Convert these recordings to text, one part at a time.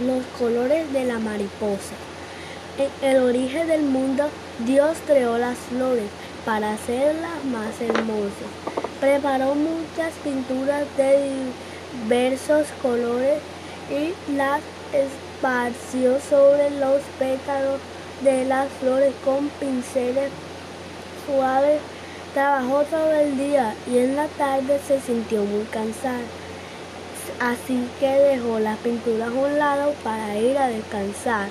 los colores de la mariposa. En el origen del mundo, Dios creó las flores para hacerlas más hermosas. Preparó muchas pinturas de diversos colores y las esparció sobre los pétalos de las flores con pinceles suaves. Trabajó todo el día y en la tarde se sintió muy cansada así que dejó las pinturas a un lado para ir a descansar.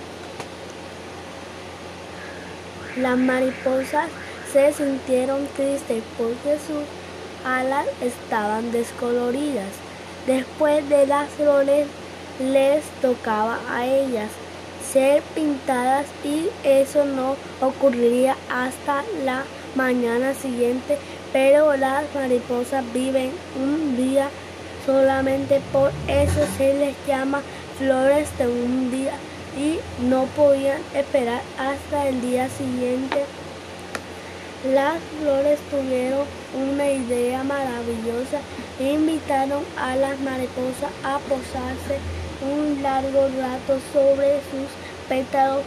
Las mariposas se sintieron tristes porque sus alas estaban descoloridas. Después de las flores les tocaba a ellas ser pintadas y eso no ocurriría hasta la mañana siguiente, pero las mariposas viven un día Solamente por eso se les llama flores de un día y no podían esperar hasta el día siguiente. Las flores tuvieron una idea maravillosa e invitaron a las mariposas a posarse un largo rato sobre sus pétalos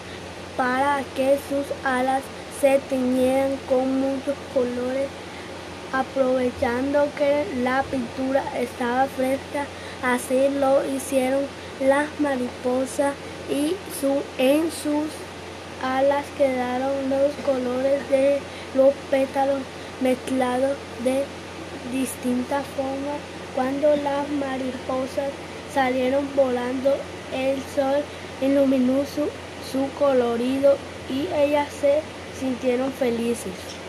para que sus alas se teñieran con muchos colores aprovechando que la pintura estaba fresca, así lo hicieron las mariposas y su, en sus alas quedaron los colores de los pétalos mezclados de distintas formas. Cuando las mariposas salieron volando, el sol iluminó su colorido y ellas se sintieron felices.